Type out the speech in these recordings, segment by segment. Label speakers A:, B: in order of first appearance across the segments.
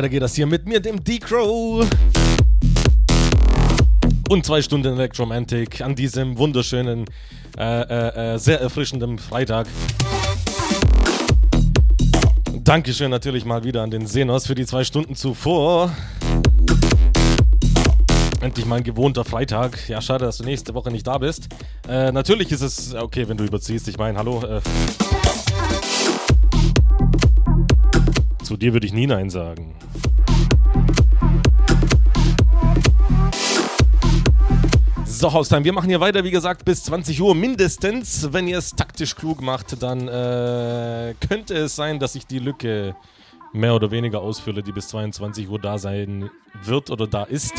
A: Weiter geht das hier mit mir, dem D-Crow. Und zwei Stunden Electromantic an diesem wunderschönen, äh, äh, äh, sehr erfrischenden Freitag. Dankeschön natürlich mal wieder an den Senos für die zwei Stunden zuvor. Endlich mal ein gewohnter Freitag. Ja, schade, dass du nächste Woche nicht da bist. Äh, natürlich ist es okay, wenn du überziehst. Ich meine, hallo. Äh, Zu dir würde ich nie Nein sagen. So, Haustime, wir machen hier weiter, wie gesagt, bis 20 Uhr mindestens. Wenn ihr es taktisch klug macht, dann äh, könnte es sein, dass ich die Lücke mehr oder weniger ausfülle, die bis 22 Uhr da sein wird oder da ist.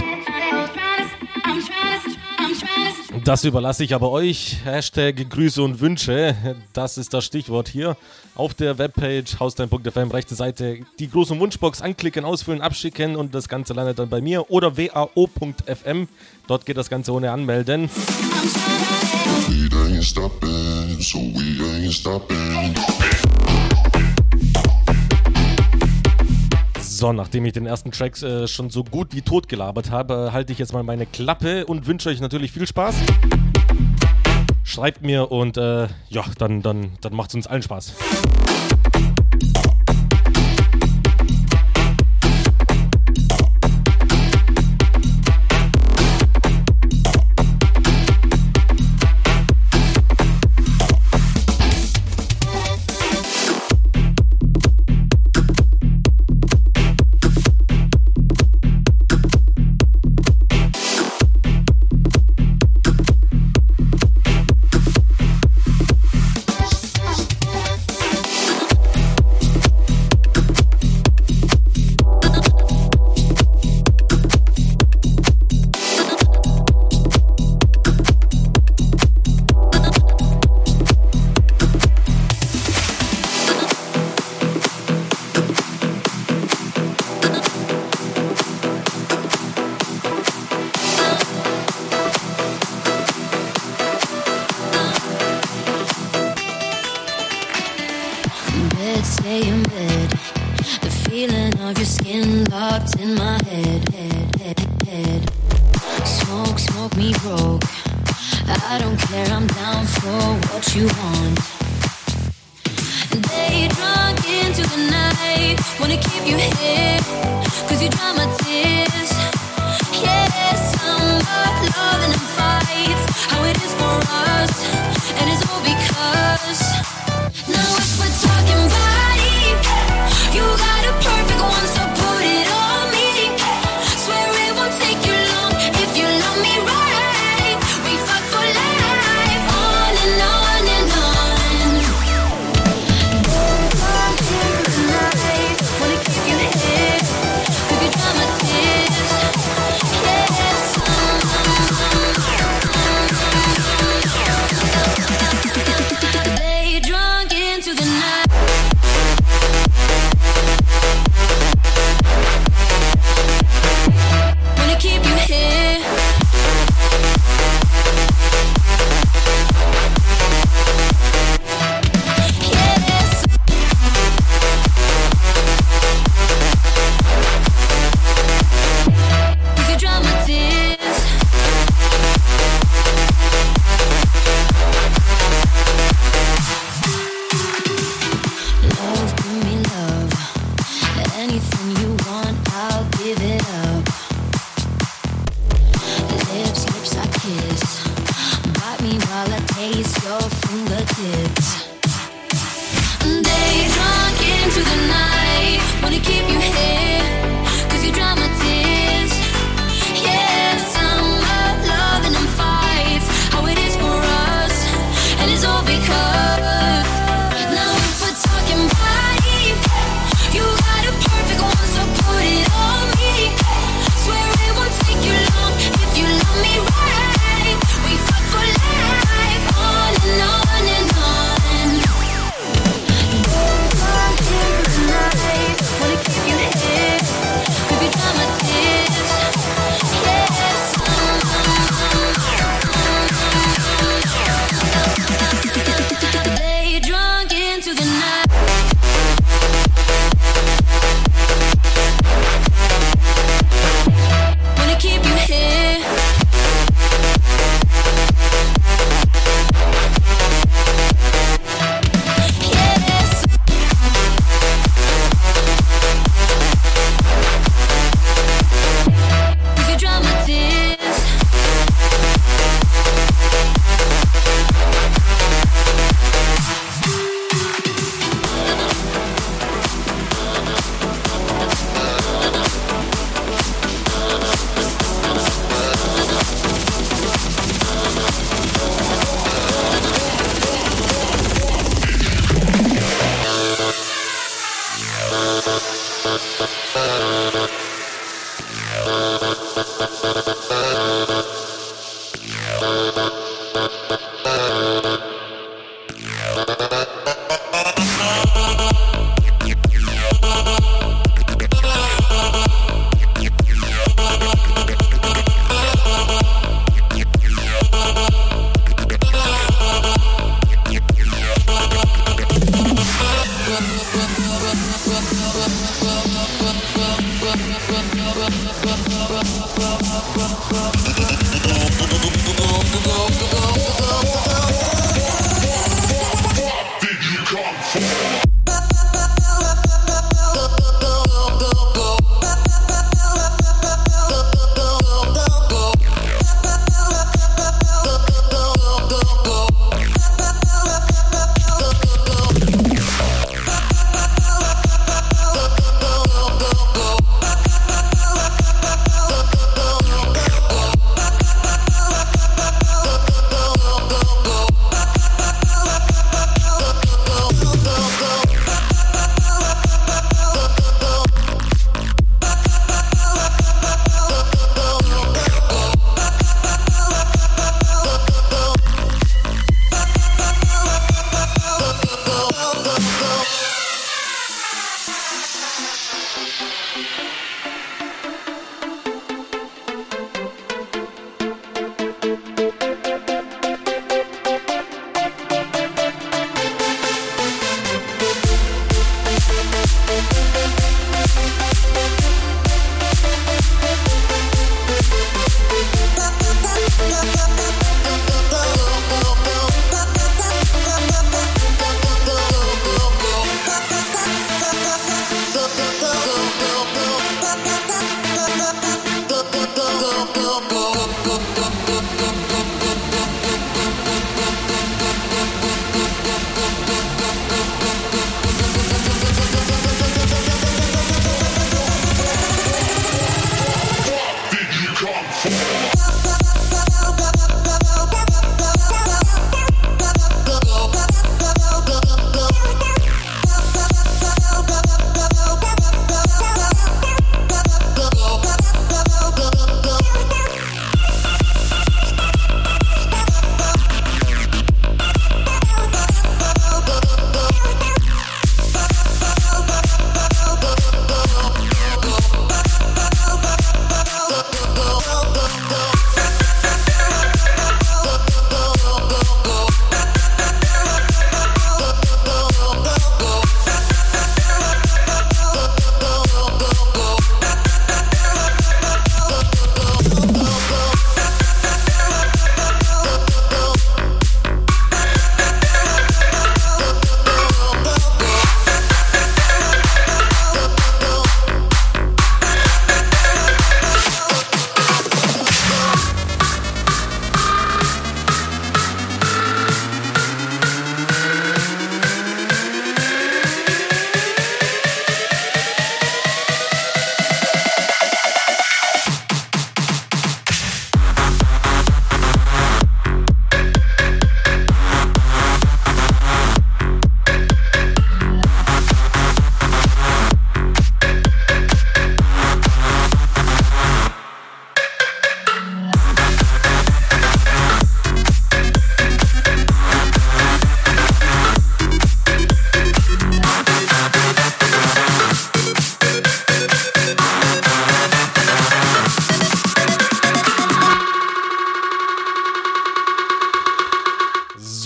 A: Das überlasse ich aber euch. Hashtag Grüße und Wünsche. Das ist das Stichwort hier. Auf der Webpage haustime.fm, rechte Seite, die große Wunschbox anklicken, ausfüllen, abschicken und das Ganze landet dann bei mir. Oder wao.fm. Dort geht das Ganze ohne Anmelden. We ain't stopping, so we ain't stopping. So, nachdem ich den ersten Track äh, schon so gut wie tot gelabert habe, halte ich jetzt mal meine Klappe und wünsche euch natürlich viel Spaß. Schreibt mir und äh, ja, dann, dann, dann macht es uns allen Spaß.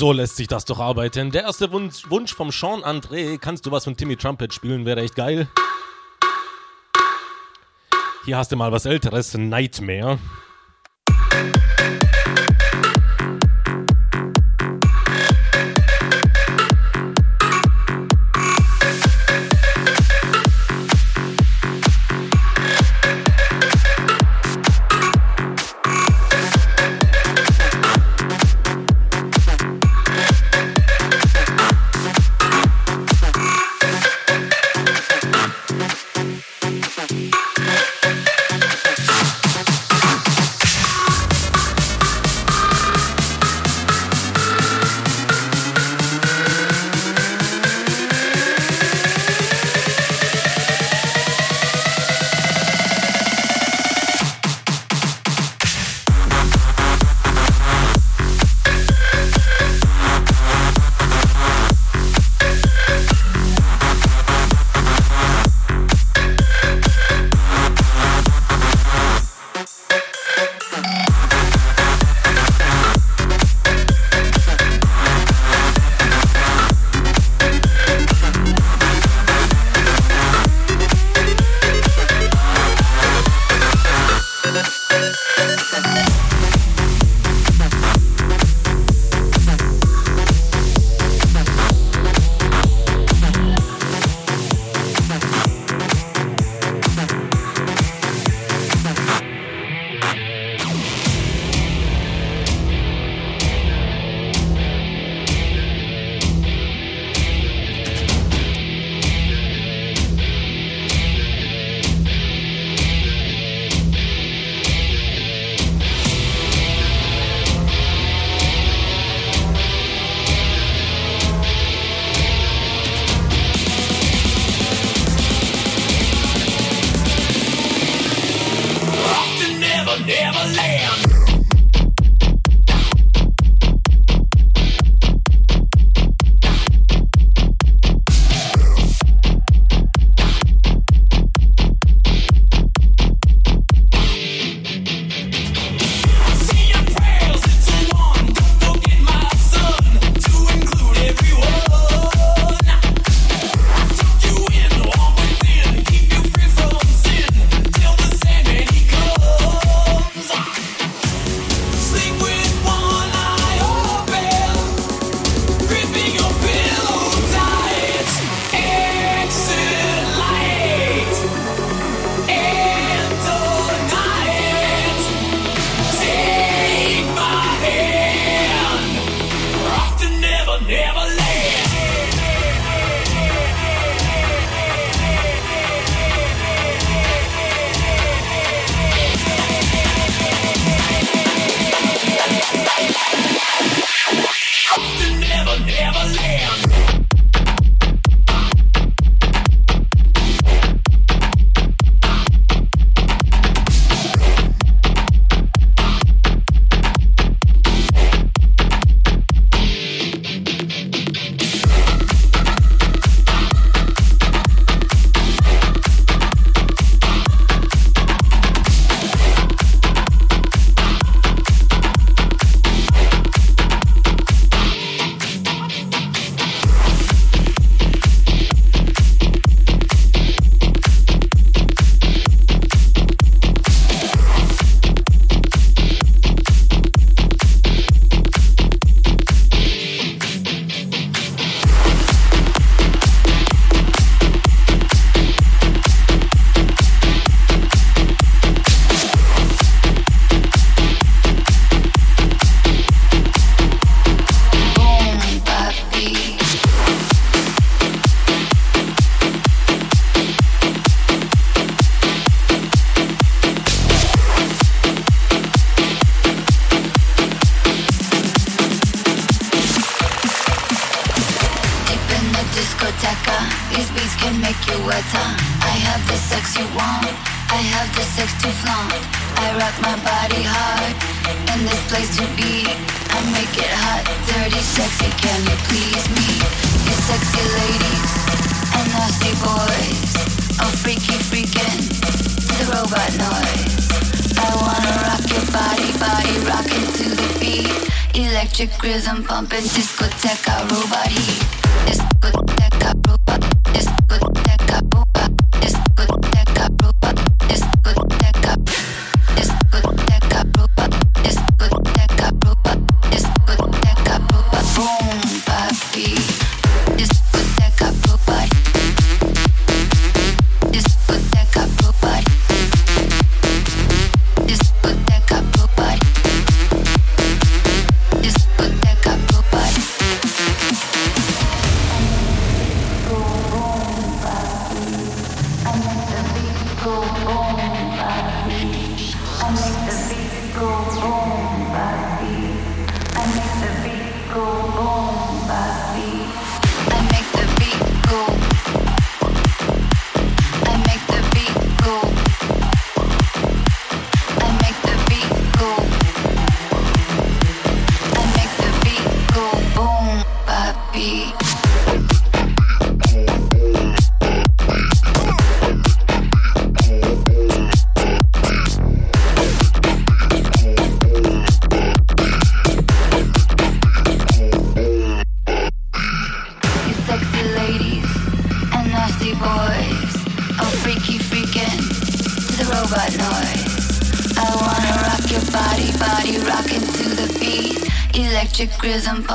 A: So lässt sich das doch arbeiten. Der erste Wunsch, Wunsch vom Sean André. Kannst du was von Timmy Trumpet spielen? Wäre echt geil. Hier hast du mal was älteres. Nightmare.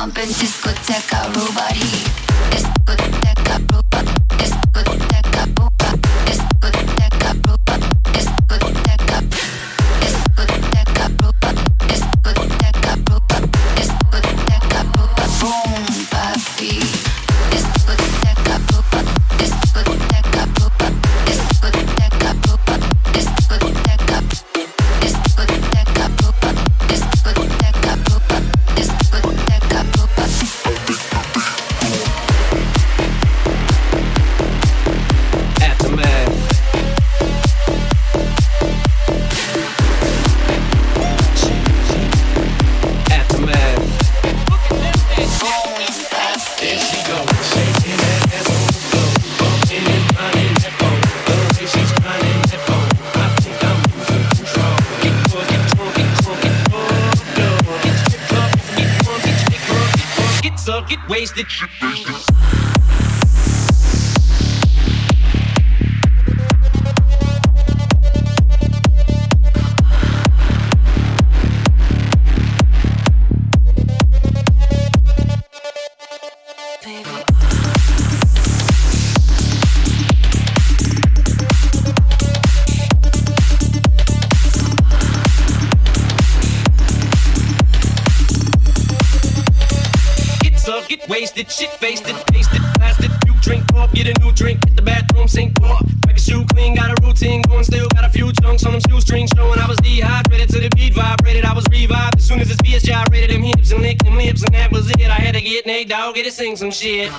B: bumping. So get wasted. Shit faced it, taste tasted, blasted. You drink up, get a new drink, hit the bathroom, sink up. Wipe your shoe clean, got a routine going, still got a few chunks on them shoestrings showing I was dehydrated to the beat vibrated. I was revived as soon as this BS gyrated them hips and licked them lips, and that was it. I had to get Nate Dogg, get to sing some shit.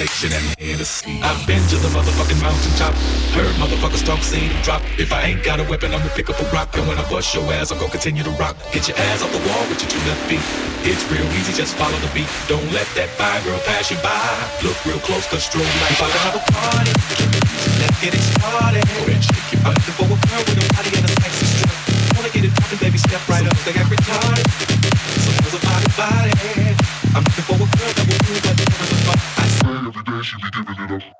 C: A a and Hennessy. I've been to the motherfucking mountaintop. Heard motherfuckers talk, seen them drop. If I ain't got a weapon, I'ma pick up a rock. And when I bust your ass, I'm gonna continue to rock. Get your ass off the wall with your two left feet. It's real easy, just follow the beat. Don't let that fine girl pass you by. Look real close, cause strobe like About to have a party. Let's get it started. Go ahead, shake your looking for a girl with a body and a sexy strut. Wanna get it poppin', baby, step right up. They got retarded. Some girls are body body. I'm looking for a girl si te.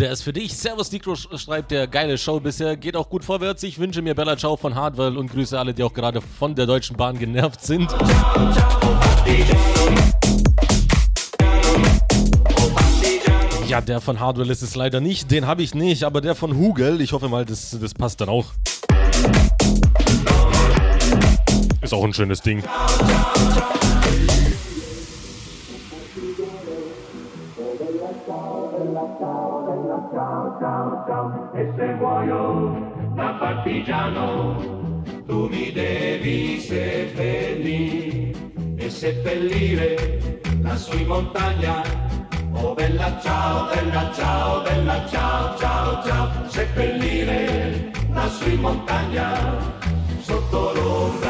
C: Der ist für dich. Servus Nikro schreibt der geile Show bisher. Geht auch gut vorwärts. Ich wünsche mir Bella Ciao von Hardwell und grüße alle, die auch gerade von der Deutschen Bahn genervt sind. Ja, der von Hardwell ist es leider nicht. Den habe ich nicht, aber der von Hugel, ich hoffe mal, das, das passt dann auch. Ist auch ein schönes Ding. Partigiano, tu mi devi seppellire e seppellire lassù in montagna. Oh bella ciao, bella ciao, bella ciao, ciao, ciao, seppellire lassù in montagna, sotto l'ombra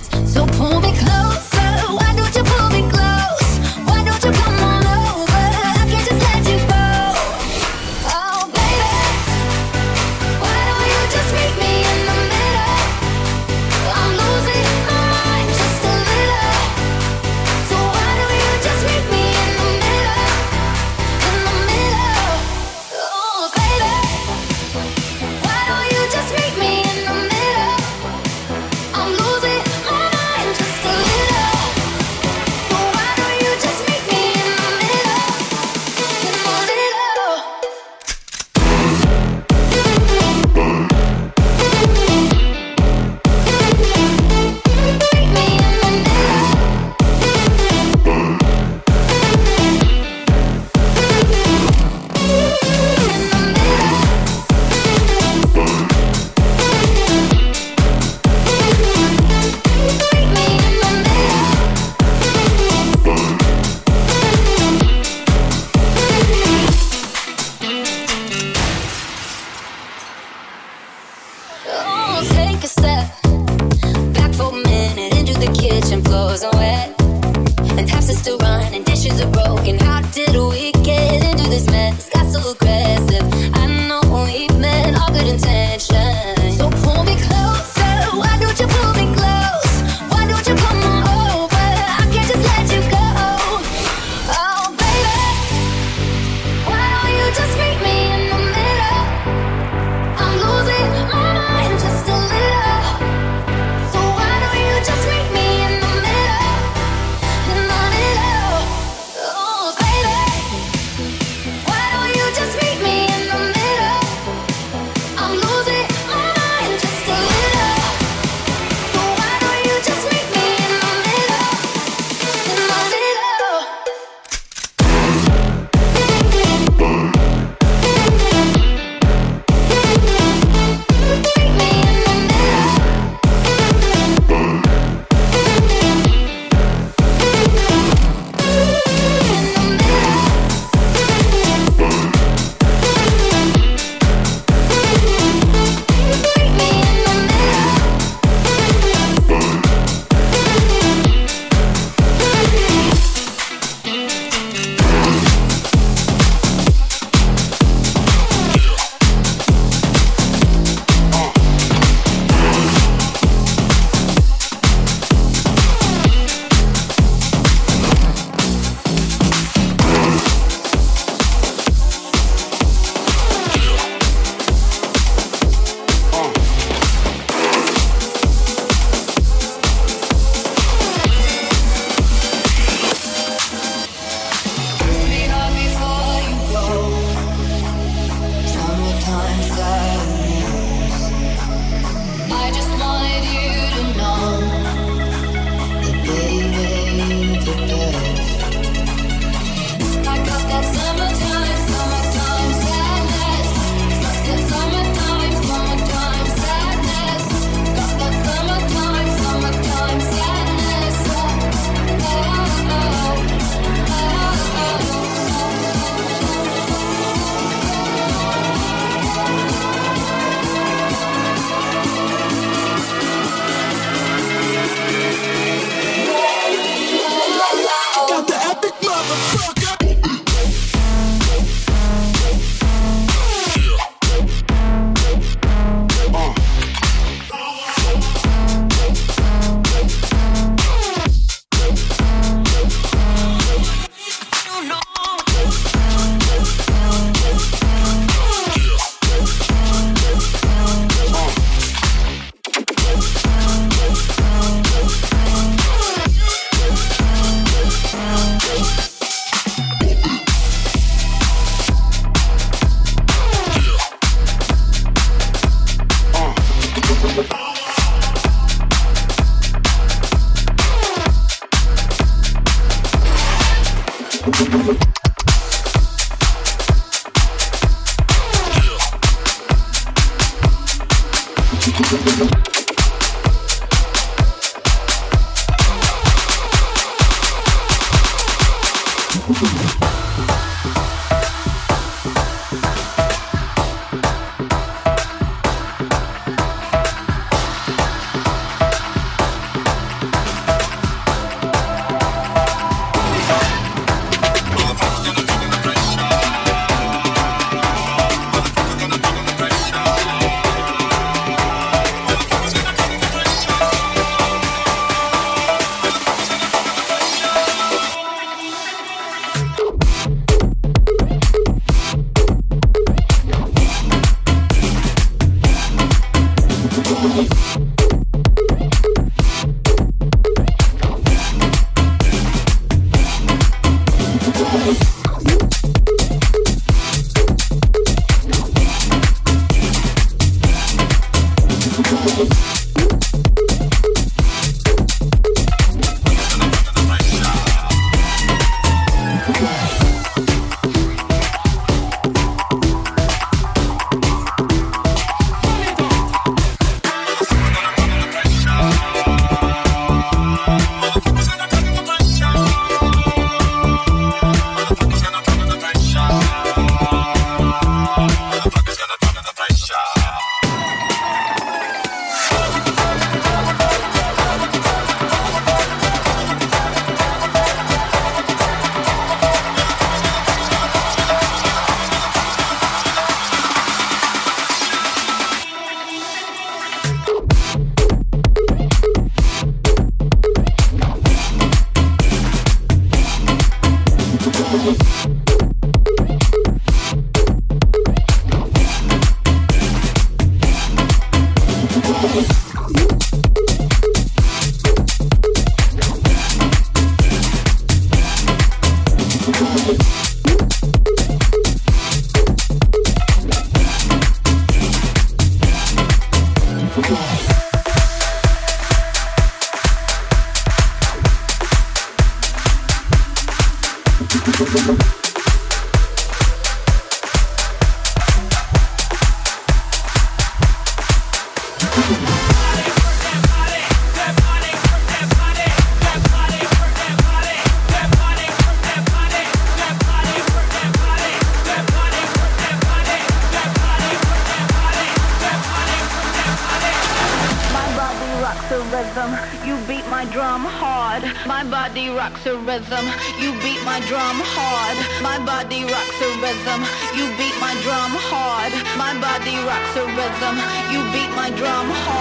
D: You beat my drum hard.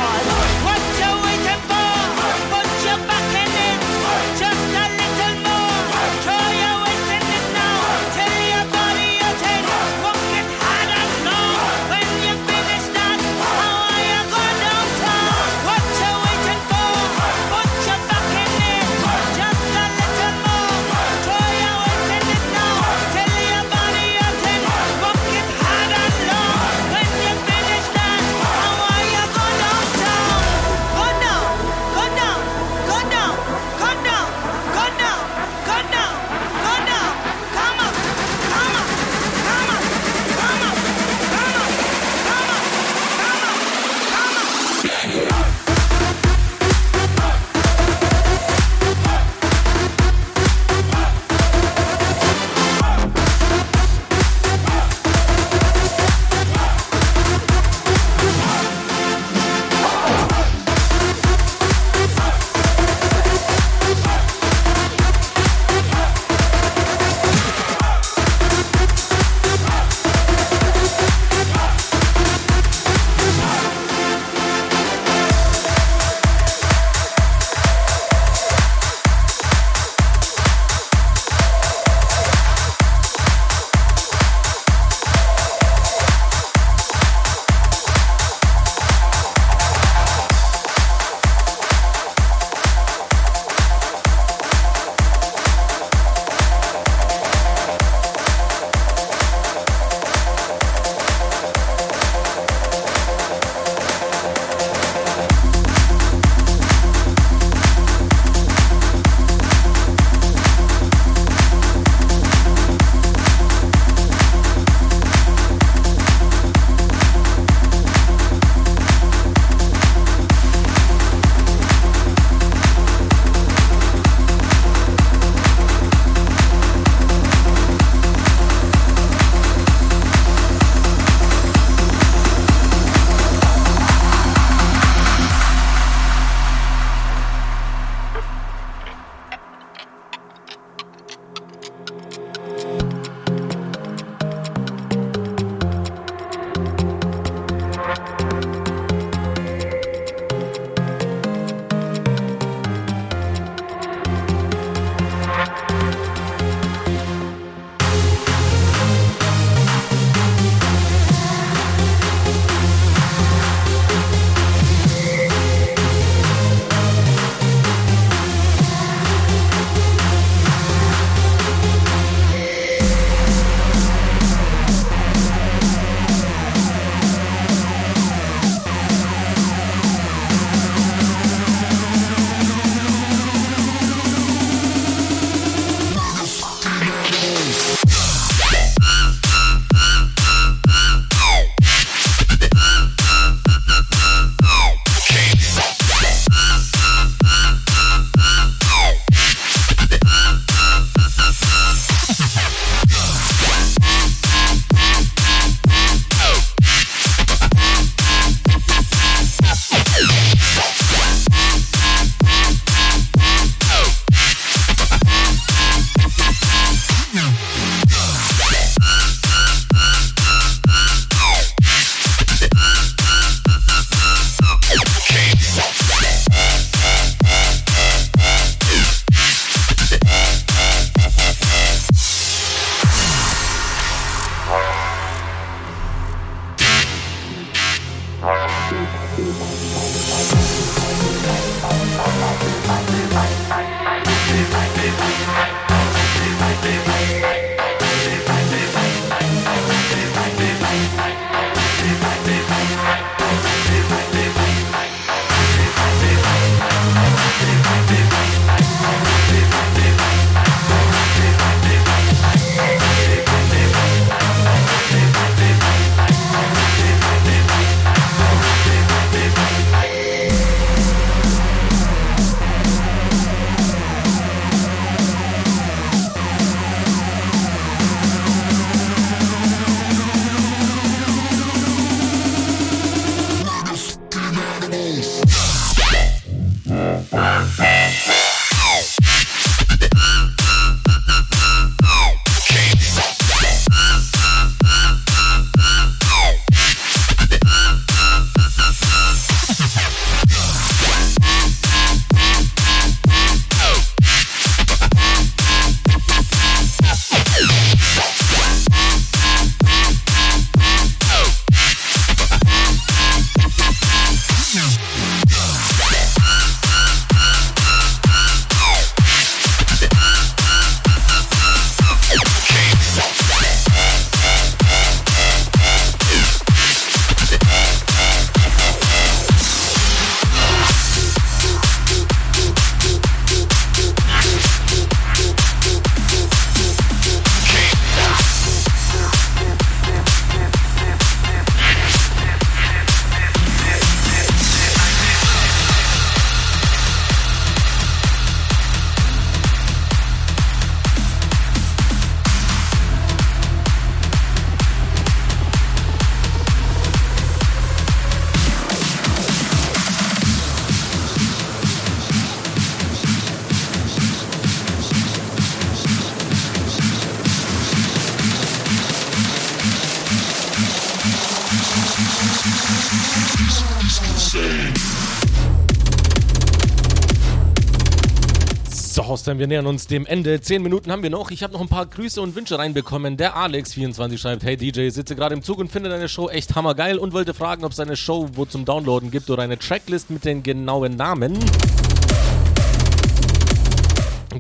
A: Haustime, wir nähern uns dem Ende. Zehn Minuten haben wir noch. Ich habe noch ein paar Grüße und Wünsche reinbekommen. Der Alex24 schreibt: Hey DJ, sitze gerade im Zug und finde deine Show echt hammergeil und wollte fragen, ob es eine Show wo zum Downloaden gibt oder eine Tracklist mit den genauen Namen.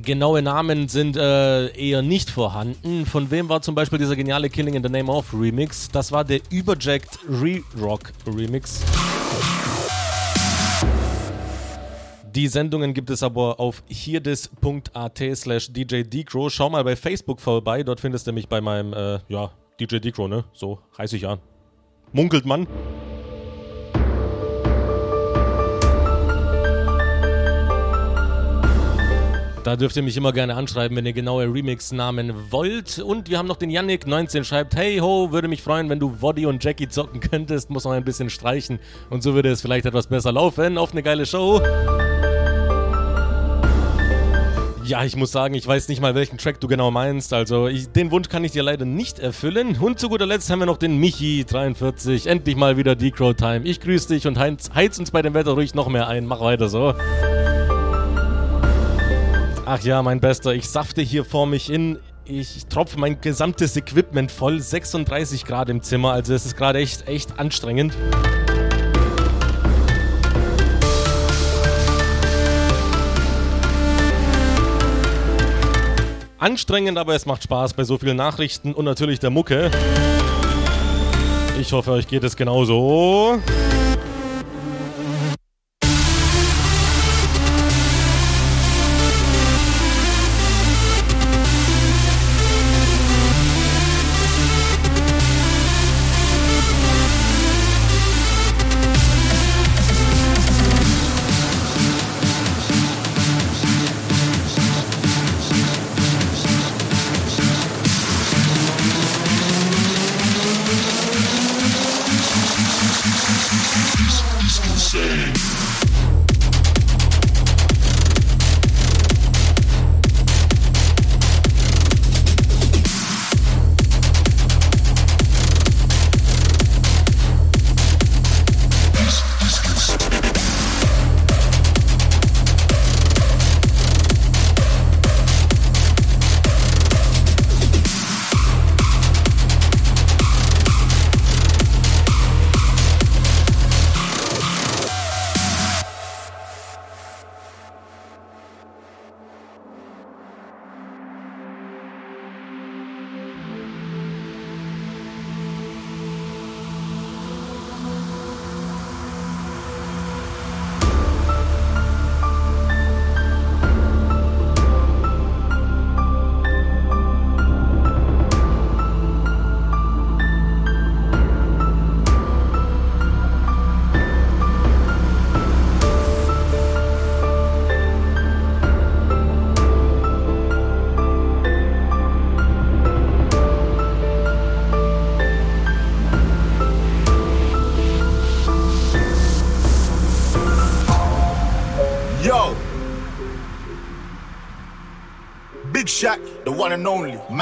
A: Genaue Namen sind äh, eher nicht vorhanden. Von wem war zum Beispiel dieser geniale Killing in the Name of Remix? Das war der Überjacked Re-Rock Remix. Die Sendungen gibt es aber auf hierdis.at slash DJ Decro. Schau mal bei Facebook vorbei, dort findest du mich bei meinem, äh, ja, DJ ne? So heiße ich an. Munkelt man. Da dürft ihr mich immer gerne anschreiben, wenn ihr genaue Remix-Namen wollt. Und wir haben noch den Yannick19 schreibt, hey ho, würde mich freuen, wenn du Woddy und Jackie zocken könntest, muss noch ein bisschen streichen und so würde es vielleicht etwas besser laufen. Auf eine geile Show. Ja, ich muss sagen, ich weiß nicht mal, welchen Track du genau meinst. Also, ich, den Wunsch kann ich dir leider nicht erfüllen. Und zu guter Letzt haben wir noch den Michi43. Endlich mal wieder Decrow Time. Ich grüße dich und heiz, heiz uns bei dem Wetter ruhig noch mehr ein. Mach weiter so. Ach ja, mein Bester, ich safte hier vor mich hin. Ich tropfe mein gesamtes Equipment voll. 36 Grad im Zimmer, also es ist gerade echt, echt anstrengend. Anstrengend, aber es macht Spaß bei so vielen Nachrichten und natürlich der Mucke. Ich hoffe, euch geht es genauso.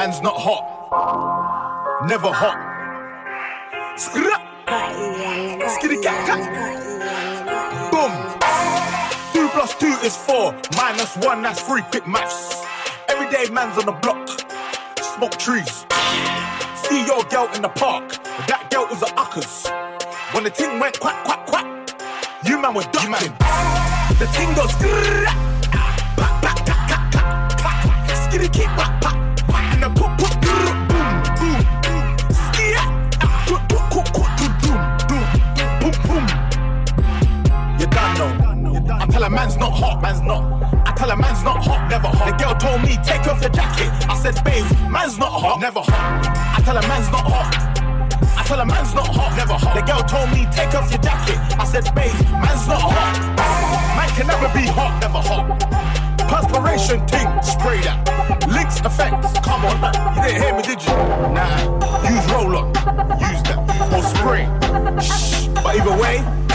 E: Man's not hot. Never hot. Skra. Skitty cat cat. Boom. Two plus two is four. Minus one, that's three. Quick maths. Everyday man's on the block. Smoke trees. See your girl in the park. That girl was a uckers. When the thing went quack, quack, quack. You man were ducking. The thing goes grrrr, pa, ka, ka, ka, pa. skitty keep pa, pa, tell a man's not hot, man's not. I tell a man's not hot, never hot. The girl told me take off your jacket. I said babe, man's not hot, never hot. I tell a man's not hot. I tell a man's not hot, never hot. The girl told me take off your jacket. I said, babe, man's not hot. Man can never be hot, never hot. Perspiration ting, spray that. Links effects, come on. You didn't hear me, did you? Nah, use roll on, use that. Or spray. Shh. But either way,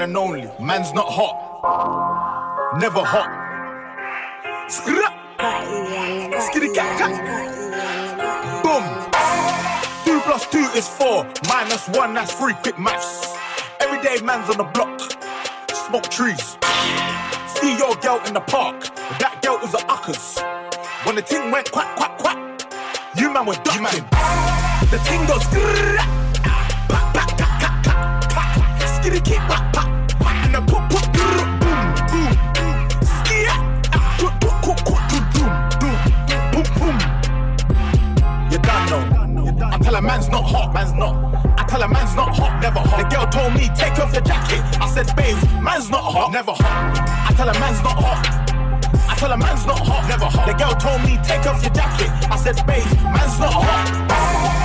E: one and only. Man's not hot. Never hot. Skra. Skitty cat. Boom. Two plus two is four. Minus one, that's three. Quick maths. Everyday man's on the block. Smoke trees. See your girl in the park. That girl was a uckers. When the ting went quack, quack, quack, you man were ducking. The ting goes grrrr, skitty keep pa, pa, pa, and put, put, grrr, boom, boom, skia, put, put, put, put, boom, boom, boom, boom. You done know. I tell a man's not hot, man's not. I tell a man's not hot, never hot. The girl told me, take off your jacket. I said, babe, man's not hot, never hot. I tell a man's not hot. I tell a man's not hot, never hot. The girl told me, take off your jacket. I said, babe, man's not hot.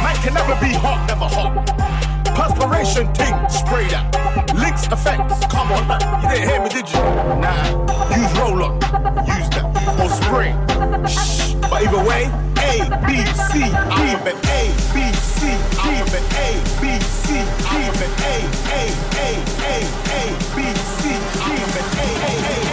E: Man can never be hot, never hot. Perspiration ting, spray that. Links effects, come on. You didn't hear me, did you? Nah, use roll on, use that. Or spray. Shh. But either way, A, B, C, alphabet A, B, C, alphabet A, B, C, alphabet A, A, A, A, A, B, C, alphabet A, A, A, A, A.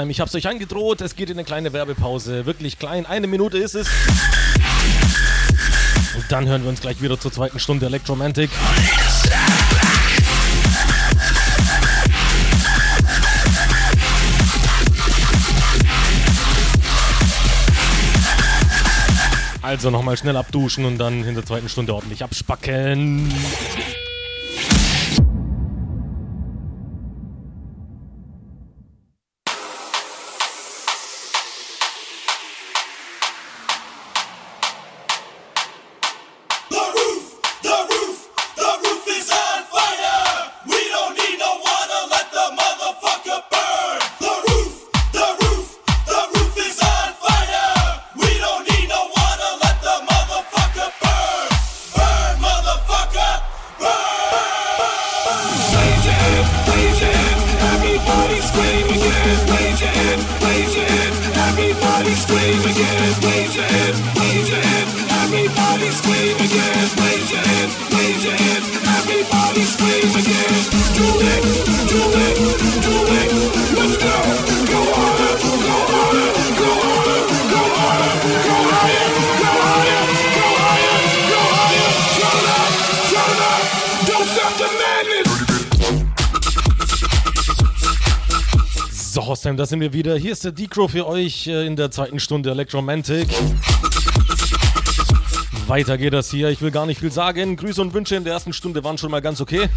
A: Haustime, ich hab's euch angedroht. Es geht in eine kleine Werbepause. Wirklich klein. Eine Minute ist es. Und dann hören wir uns gleich wieder zur zweiten Stunde Electromantic. Also nochmal schnell abduschen und dann in der zweiten Stunde ordentlich abspacken. Sind wir wieder. Hier ist der Decro für euch äh, in der zweiten Stunde Electromantic. Weiter geht das hier. Ich will gar nicht viel sagen. Grüße und Wünsche in der ersten Stunde waren schon mal ganz okay.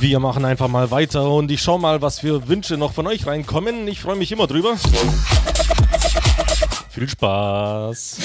A: Wir machen einfach mal weiter und ich schau mal, was für Wünsche noch von euch reinkommen. Ich freue mich immer drüber. Viel Spaß.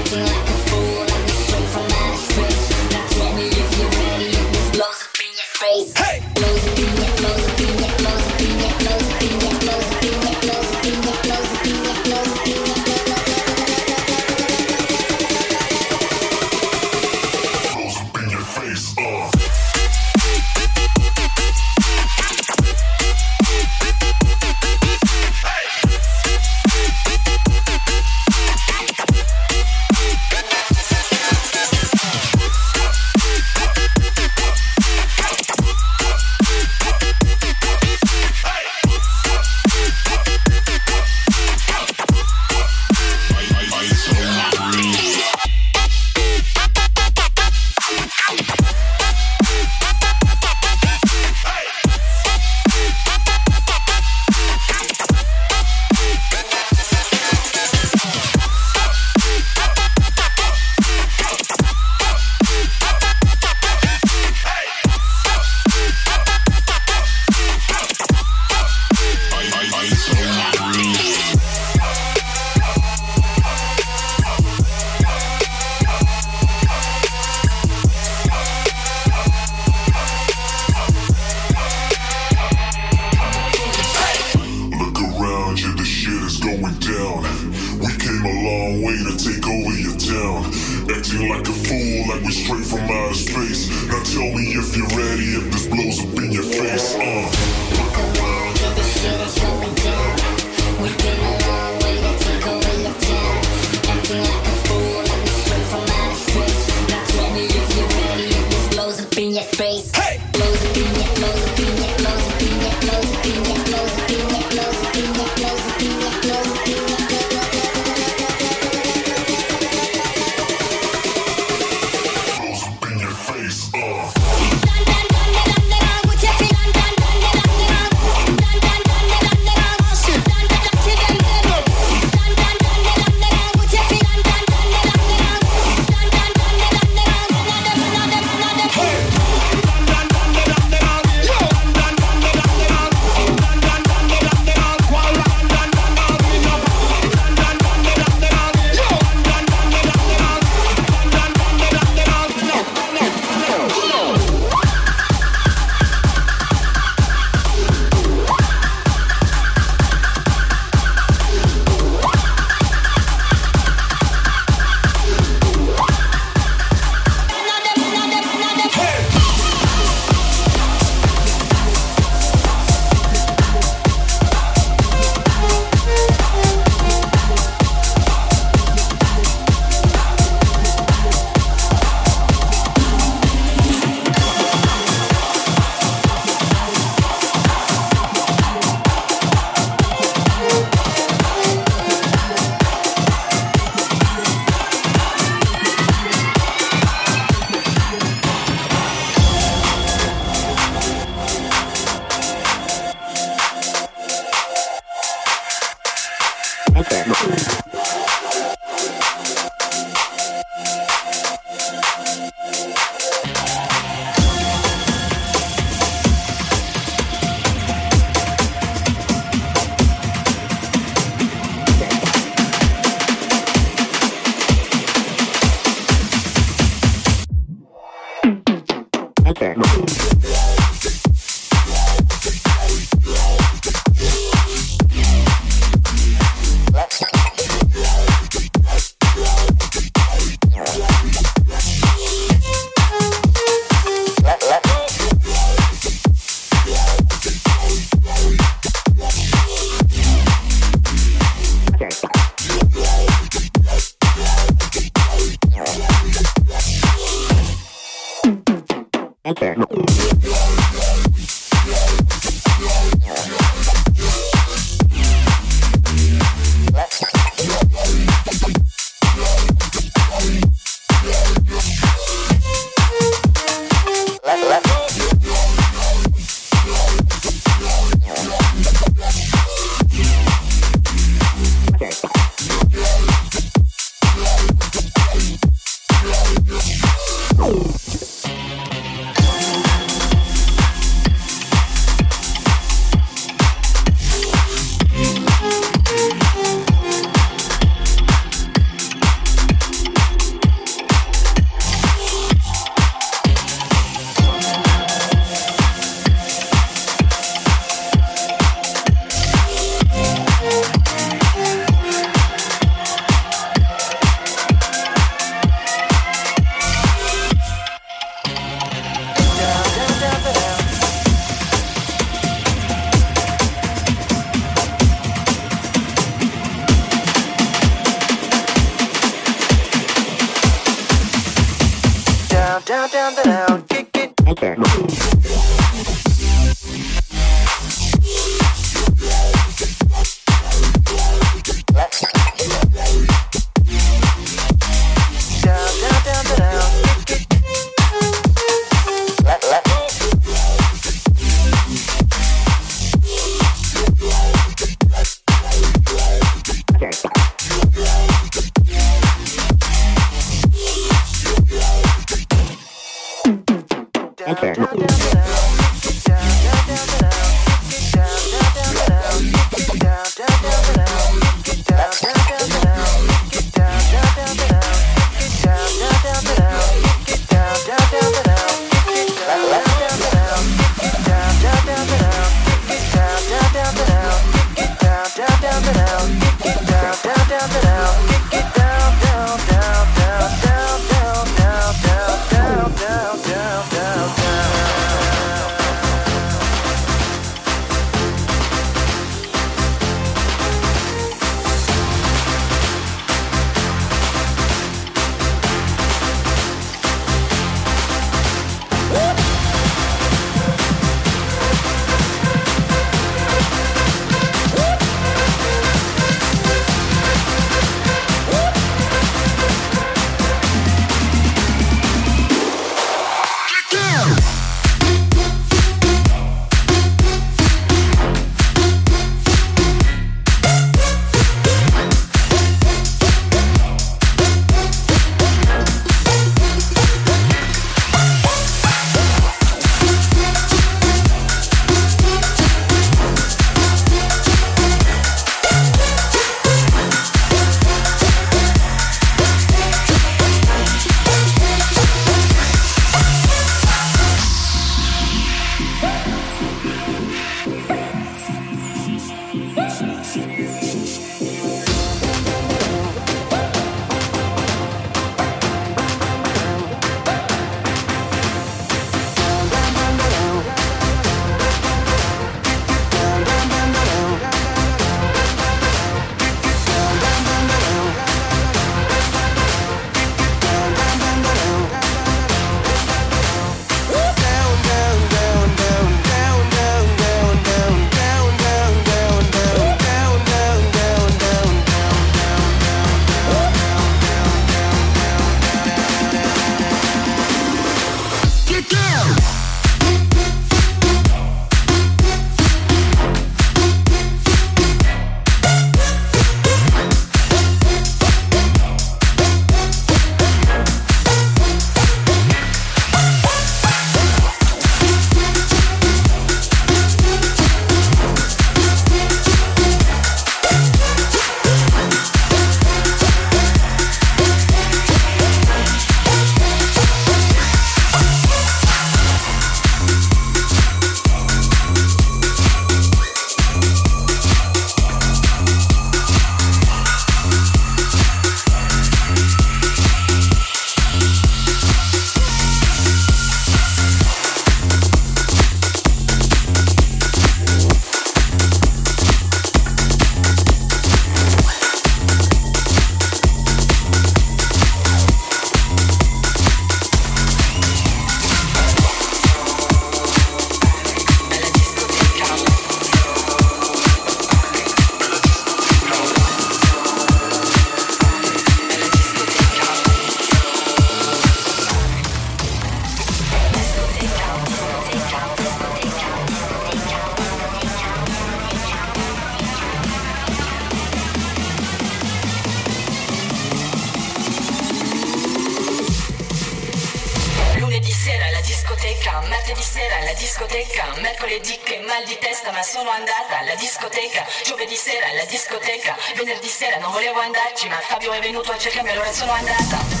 F: discoteca, giovedì sera alla discoteca, venerdì sera non volevo andarci ma Fabio è venuto a cercarmi allora sono andata.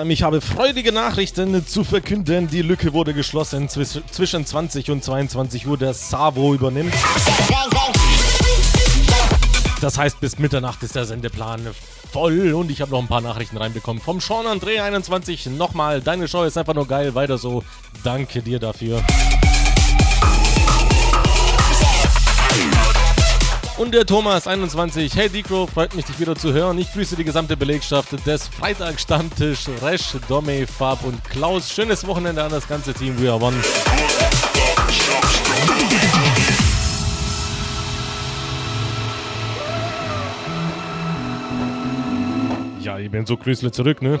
G: Pforzheim. Ich habe freudige Nachrichten zu verkünden. Die Lücke wurde geschlossen. Zwischen 20 und 22 Uhr der Savo übernimmt. Das heißt, bis Mitternacht ist der Sendeplan voll und ich habe noch ein paar Nachrichten reinbekommen. Vom Sean André 21 nochmal. Deine Show ist einfach nur geil. Weiter so. Danke dir dafür. und der Thomas21. Hey Dicro, freut mich, dich wieder zu hören. Ich grüße die gesamte Belegschaft des Freitag-Stammtisch. Resch, Domme, Fab und Klaus. Schönes Wochenende an das ganze Team. We are one. Ja, ich bin so Grüßle zurück, ne?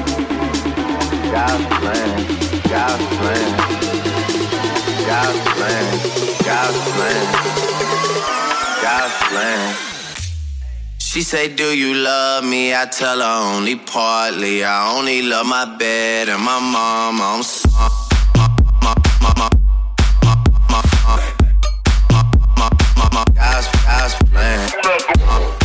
H: She say, Do you love me? I tell her only partly. I only love my bed and my mom. I'm sorry. God's, God's plan.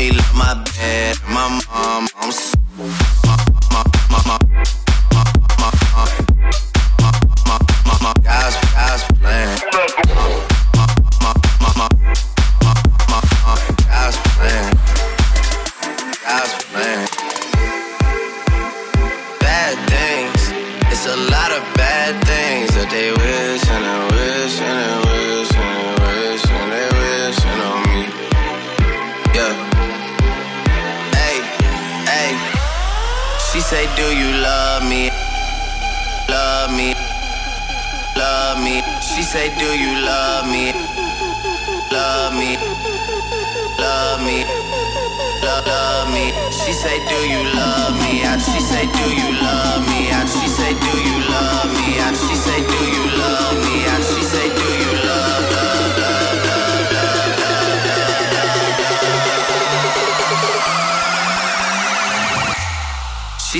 H: me like my dad, my mom. I'm so say, Do you love me? Love me. Love me. Love, love me. She say, Do you love me? And she say, Do you love me? And she say, Do you love me? And she say, Do you love me?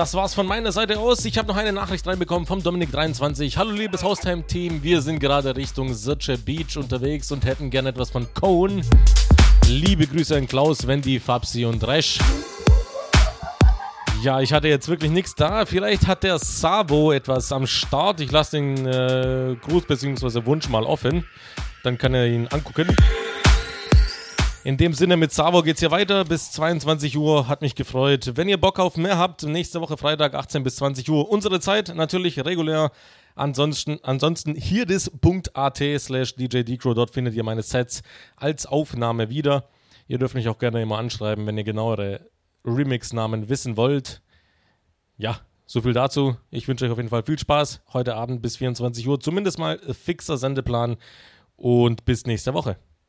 A: Das war's von meiner Seite aus. Ich habe noch eine Nachricht reinbekommen vom Dominik23. Hallo, liebes Haustime-Team. Wir sind gerade Richtung Sirce Beach unterwegs und hätten gerne etwas von Cone. Liebe Grüße an Klaus, Wendy, Fabsi und Resch. Ja, ich hatte jetzt wirklich nichts da. Vielleicht hat der Savo etwas am Start. Ich lasse den äh, Gruß bzw. Wunsch mal offen. Dann kann er ihn angucken. In dem Sinne, mit Savo geht's hier weiter bis 22 Uhr. Hat mich gefreut. Wenn ihr Bock auf mehr habt, nächste Woche Freitag 18 bis 20 Uhr. Unsere Zeit natürlich regulär. Ansonsten, ansonsten hier das.at slash djdcrow. Dort findet ihr meine Sets als Aufnahme wieder. Ihr dürft mich auch gerne immer anschreiben, wenn ihr genauere Remix-Namen wissen wollt. Ja, so viel dazu. Ich wünsche euch auf jeden Fall viel Spaß. Heute Abend bis 24 Uhr. Zumindest mal fixer Sendeplan. Und bis nächste Woche.